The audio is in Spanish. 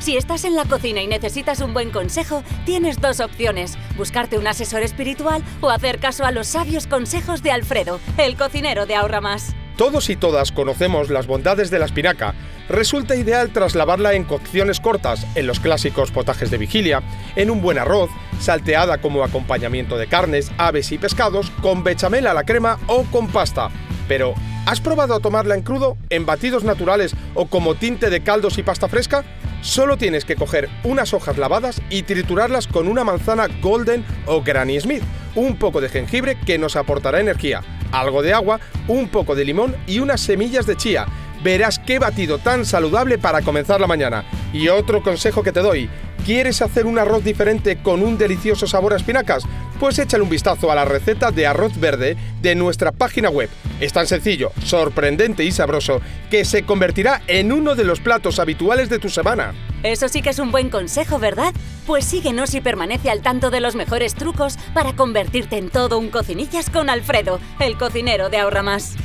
Si estás en la cocina y necesitas un buen consejo, tienes dos opciones, buscarte un asesor espiritual o hacer caso a los sabios consejos de Alfredo, el cocinero de Ahorra Más. Todos y todas conocemos las bondades de la espinaca. Resulta ideal trasladarla en cocciones cortas, en los clásicos potajes de vigilia, en un buen arroz, salteada como acompañamiento de carnes, aves y pescados, con bechamel a la crema o con pasta. Pero, ¿has probado a tomarla en crudo, en batidos naturales o como tinte de caldos y pasta fresca? Solo tienes que coger unas hojas lavadas y triturarlas con una manzana golden o Granny Smith, un poco de jengibre que nos aportará energía algo de agua, un poco de limón y unas semillas de chía. Verás qué batido tan saludable para comenzar la mañana. Y otro consejo que te doy, ¿quieres hacer un arroz diferente con un delicioso sabor a espinacas? Pues échale un vistazo a la receta de arroz verde de nuestra página web. Es tan sencillo, sorprendente y sabroso que se convertirá en uno de los platos habituales de tu semana. Eso sí que es un buen consejo, ¿verdad? Pues síguenos y permanece al tanto de los mejores trucos para convertirte en todo un cocinillas con Alfredo, el cocinero de Ahorra Más.